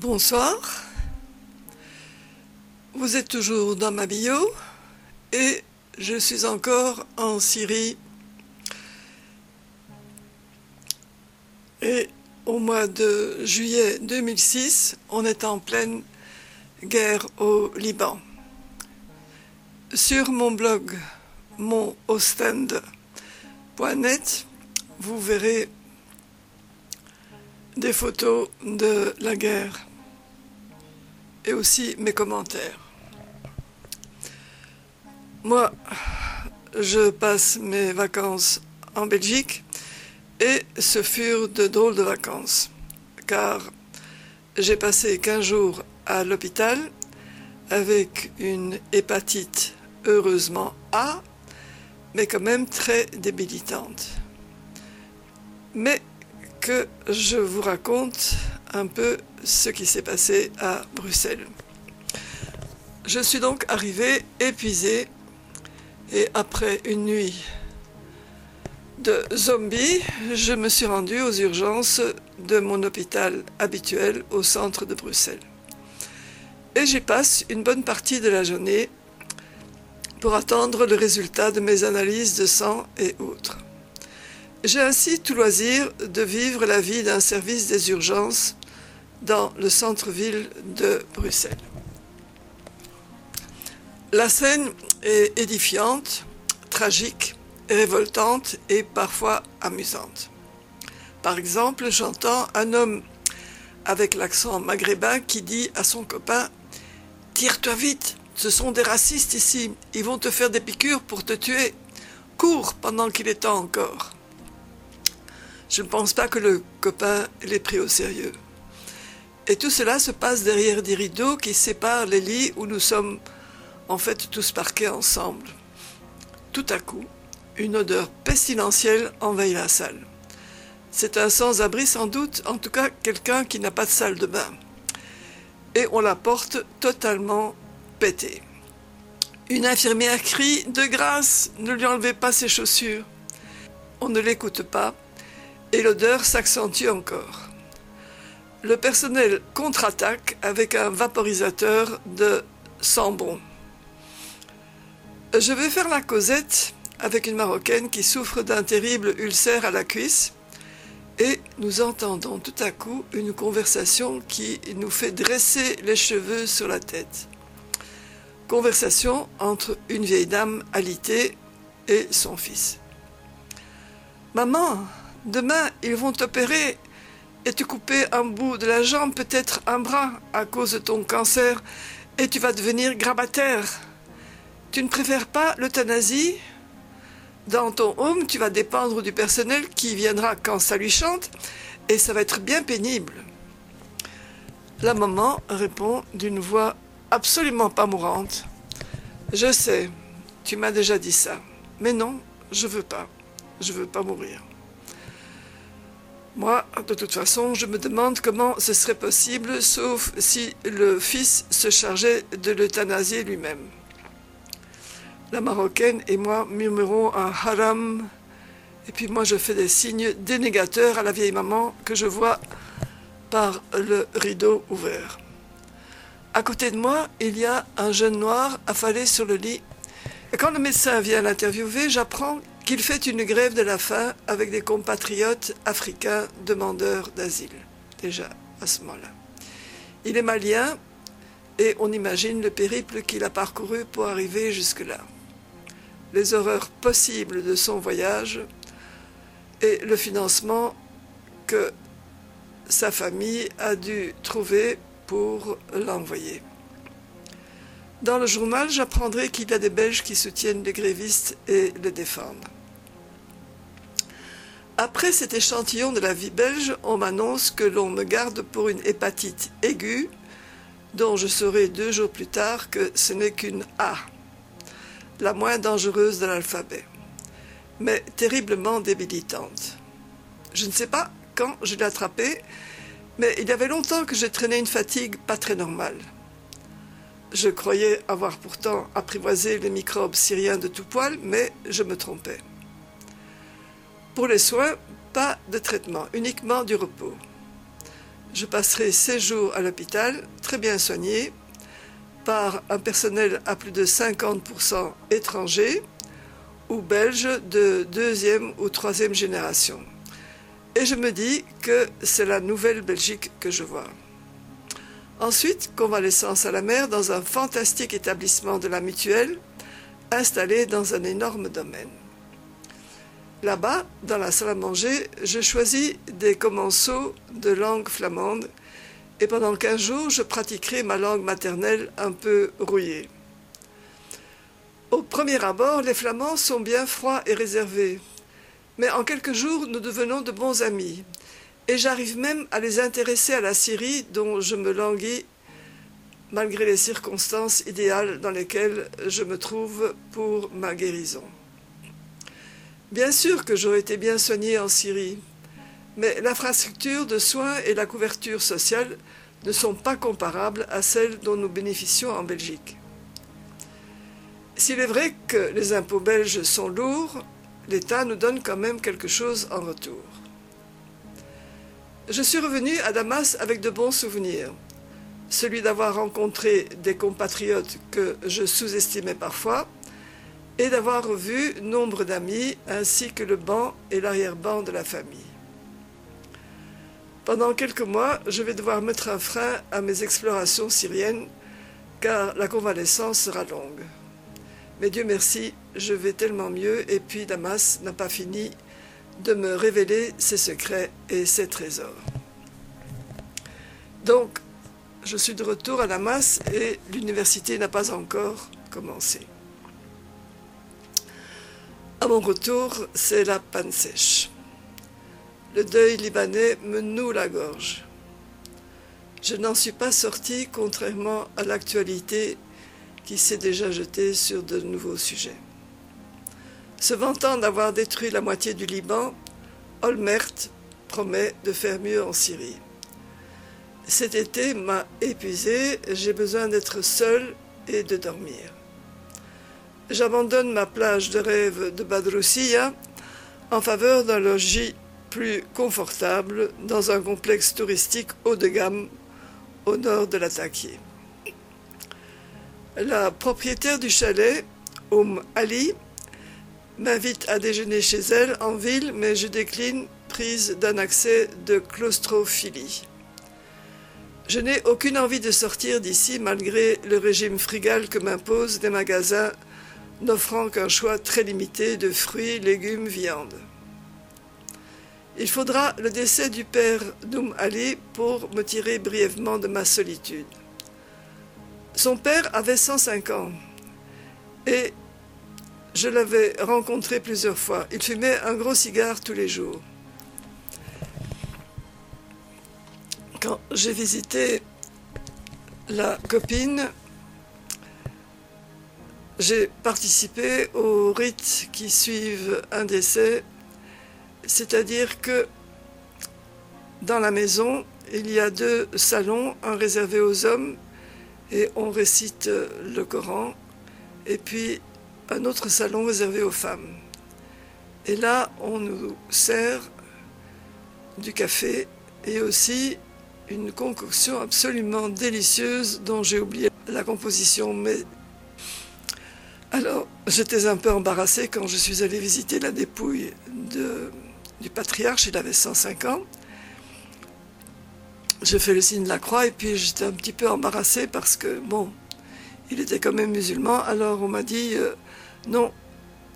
Bonsoir. Vous êtes toujours dans ma bio et je suis encore en Syrie. Et au mois de juillet 2006, on est en pleine guerre au Liban. Sur mon blog monostend.net, vous verrez des photos de la guerre et aussi mes commentaires. Moi, je passe mes vacances en Belgique et ce furent de drôles de vacances, car j'ai passé 15 jours à l'hôpital avec une hépatite heureusement A, mais quand même très débilitante. Mais que je vous raconte un peu ce qui s'est passé à Bruxelles. Je suis donc arrivé épuisé et après une nuit de zombies, je me suis rendu aux urgences de mon hôpital habituel au centre de Bruxelles. Et j'y passe une bonne partie de la journée pour attendre le résultat de mes analyses de sang et autres. J'ai ainsi tout loisir de vivre la vie d'un service des urgences dans le centre-ville de Bruxelles. La scène est édifiante, tragique, révoltante et parfois amusante. Par exemple, j'entends un homme avec l'accent maghrébin qui dit à son copain Tire-toi vite, ce sont des racistes ici, ils vont te faire des piqûres pour te tuer. Cours pendant qu'il est temps encore. Je ne pense pas que le copain l'ait pris au sérieux. Et tout cela se passe derrière des rideaux qui séparent les lits où nous sommes en fait tous parqués ensemble. Tout à coup, une odeur pestilentielle envahit la salle. C'est un sans-abri sans doute, en tout cas quelqu'un qui n'a pas de salle de bain. Et on la porte totalement pétée. Une infirmière crie De grâce, ne lui enlevez pas ses chaussures. On ne l'écoute pas et l'odeur s'accentue encore. Le personnel contre-attaque avec un vaporisateur de sambon. Je vais faire la causette avec une Marocaine qui souffre d'un terrible ulcère à la cuisse et nous entendons tout à coup une conversation qui nous fait dresser les cheveux sur la tête. Conversation entre une vieille dame alitée et son fils. Maman, Demain, ils vont t'opérer et te couper un bout de la jambe, peut-être un bras, à cause de ton cancer, et tu vas devenir grabataire. Tu ne préfères pas l'euthanasie? Dans ton home, tu vas dépendre du personnel qui viendra quand ça lui chante, et ça va être bien pénible. La maman répond d'une voix absolument pas mourante. Je sais, tu m'as déjà dit ça, mais non, je veux pas. Je veux pas mourir. Moi, de toute façon, je me demande comment ce serait possible, sauf si le fils se chargeait de l'euthanasier lui-même. La Marocaine et moi murmurons un haram, et puis moi je fais des signes dénégateurs à la vieille maman que je vois par le rideau ouvert. À côté de moi, il y a un jeune noir affalé sur le lit. Et quand le médecin vient l'interviewer, j'apprends qu'il fait une grève de la faim avec des compatriotes africains demandeurs d'asile, déjà à ce moment-là. Il est malien et on imagine le périple qu'il a parcouru pour arriver jusque-là. Les horreurs possibles de son voyage et le financement que sa famille a dû trouver pour l'envoyer. Dans le journal, j'apprendrai qu'il y a des Belges qui soutiennent les grévistes et les défendent. Après cet échantillon de la vie belge, on m'annonce que l'on me garde pour une hépatite aiguë, dont je saurai deux jours plus tard que ce n'est qu'une A, la moins dangereuse de l'alphabet, mais terriblement débilitante. Je ne sais pas quand je l'ai attrapée, mais il y avait longtemps que j'ai traîné une fatigue pas très normale. Je croyais avoir pourtant apprivoisé les microbes syriens de tout poil, mais je me trompais. Pour les soins, pas de traitement, uniquement du repos. Je passerai 16 jours à l'hôpital, très bien soigné, par un personnel à plus de 50% étranger ou belge de deuxième ou troisième génération. Et je me dis que c'est la nouvelle Belgique que je vois. Ensuite, convalescence à la mer dans un fantastique établissement de la mutuelle, installé dans un énorme domaine. Là-bas, dans la salle à manger, je choisis des commensaux de langue flamande et pendant 15 jours, je pratiquerai ma langue maternelle un peu rouillée. Au premier abord, les Flamands sont bien froids et réservés, mais en quelques jours, nous devenons de bons amis, et j'arrive même à les intéresser à la Syrie dont je me languis malgré les circonstances idéales dans lesquelles je me trouve pour ma guérison. Bien sûr que j'aurais été bien soigné en Syrie, mais l'infrastructure de soins et la couverture sociale ne sont pas comparables à celles dont nous bénéficions en Belgique. S'il est vrai que les impôts belges sont lourds, l'État nous donne quand même quelque chose en retour. Je suis revenu à Damas avec de bons souvenirs. Celui d'avoir rencontré des compatriotes que je sous-estimais parfois et d'avoir revu nombre d'amis ainsi que le banc et l'arrière-banc de la famille. Pendant quelques mois, je vais devoir mettre un frein à mes explorations syriennes car la convalescence sera longue. Mais Dieu merci, je vais tellement mieux et puis Damas n'a pas fini de me révéler ses secrets et ses trésors. Donc, je suis de retour à Damas et l'université n'a pas encore commencé. À mon retour, c'est la panne sèche. Le deuil libanais me noue la gorge. Je n'en suis pas sorti, contrairement à l'actualité qui s'est déjà jetée sur de nouveaux sujets. Se vantant d'avoir détruit la moitié du Liban, Olmert promet de faire mieux en Syrie. Cet été m'a épuisé, j'ai besoin d'être seul et de dormir. J'abandonne ma plage de rêve de Badroussia en faveur d'un logis plus confortable dans un complexe touristique haut de gamme au nord de l'Attaquier. La propriétaire du chalet, Oum Ali, m'invite à déjeuner chez elle en ville, mais je décline, prise d'un accès de claustrophilie. Je n'ai aucune envie de sortir d'ici malgré le régime frugal que m'imposent des magasins n'offrant qu'un choix très limité de fruits, légumes, viande. Il faudra le décès du père Noum Ali pour me tirer brièvement de ma solitude. Son père avait 105 ans et je l'avais rencontré plusieurs fois. Il fumait un gros cigare tous les jours. Quand j'ai visité la copine, j'ai participé aux rites qui suivent un décès c'est-à-dire que dans la maison, il y a deux salons, un réservé aux hommes et on récite le Coran, et puis un autre salon réservé aux femmes. Et là, on nous sert du café et aussi une concoction absolument délicieuse dont j'ai oublié la composition, mais alors j'étais un peu embarrassée quand je suis allée visiter la dépouille du patriarche, il avait 105 ans. J'ai fait le signe de la croix et puis j'étais un petit peu embarrassée parce que, bon, il était quand même musulman. Alors on m'a dit, euh, non,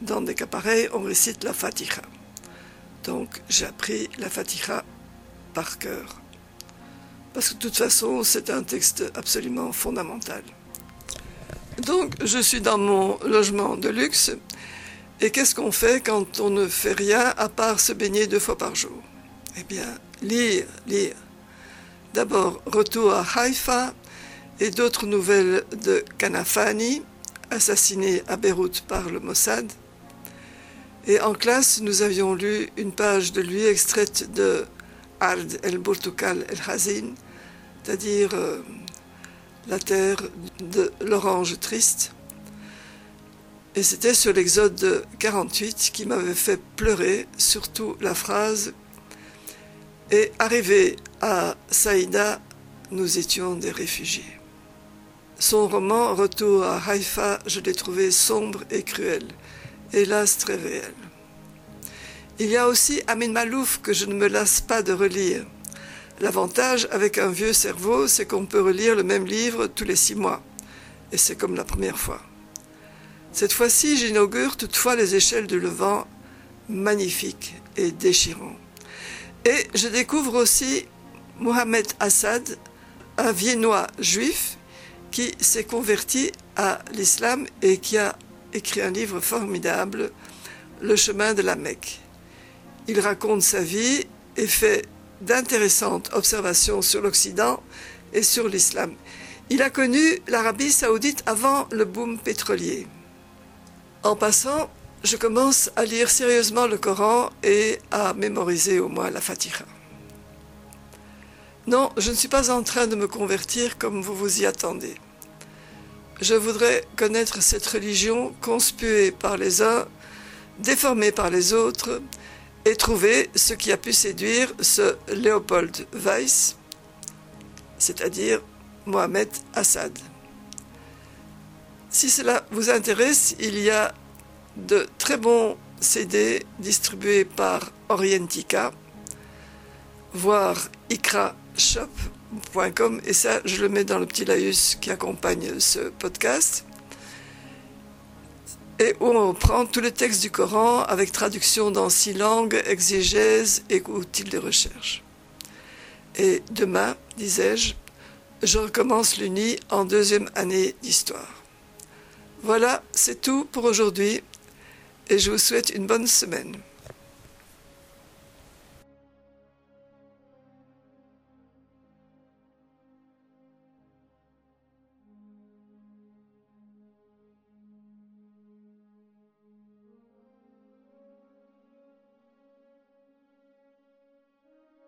dans des cas pareils, on récite la Fatiha. Donc j'ai appris la Fatiha par cœur. Parce que de toute façon, c'est un texte absolument fondamental. Donc je suis dans mon logement de luxe et qu'est-ce qu'on fait quand on ne fait rien à part se baigner deux fois par jour? Eh bien, lire, lire. D'abord, retour à Haïfa et d'autres nouvelles de Kanafani, assassiné à Beyrouth par le Mossad. Et en classe, nous avions lu une page de lui extraite de Ard el-Burtukal el-Hazin, c'est-à-dire euh, la terre de l'orange triste. Et c'était sur l'Exode 48 qui m'avait fait pleurer, surtout la phrase Et arrivé À Saïda, nous étions des réfugiés. Son roman Retour à Haïfa, je l'ai trouvé sombre et cruel, hélas très réel. Il y a aussi Amin Malouf que je ne me lasse pas de relire. L'avantage avec un vieux cerveau, c'est qu'on peut relire le même livre tous les six mois. Et c'est comme la première fois. Cette fois-ci, j'inaugure toutefois les échelles du Levant, magnifiques et déchirants. Et je découvre aussi Mohamed Assad, un Viennois juif qui s'est converti à l'islam et qui a écrit un livre formidable, Le chemin de la Mecque. Il raconte sa vie et fait d'intéressantes observations sur l'Occident et sur l'islam. Il a connu l'Arabie saoudite avant le boom pétrolier. En passant, je commence à lire sérieusement le Coran et à mémoriser au moins la Fatiha. Non, je ne suis pas en train de me convertir comme vous vous y attendez. Je voudrais connaître cette religion conspuée par les uns, déformée par les autres, et trouver ce qui a pu séduire ce Léopold Weiss, c'est-à-dire Mohamed Assad. Si cela vous intéresse, il y a de très bons CD distribués par Orientica, voire ikrashop.com, et ça, je le mets dans le petit laïus qui accompagne ce podcast, et où on prend tous les textes du Coran avec traduction dans six langues, exégèse et outils de recherche. Et demain, disais-je, je recommence l'UNI en deuxième année d'histoire. Voilà, c'est tout pour aujourd'hui et je vous souhaite une bonne semaine.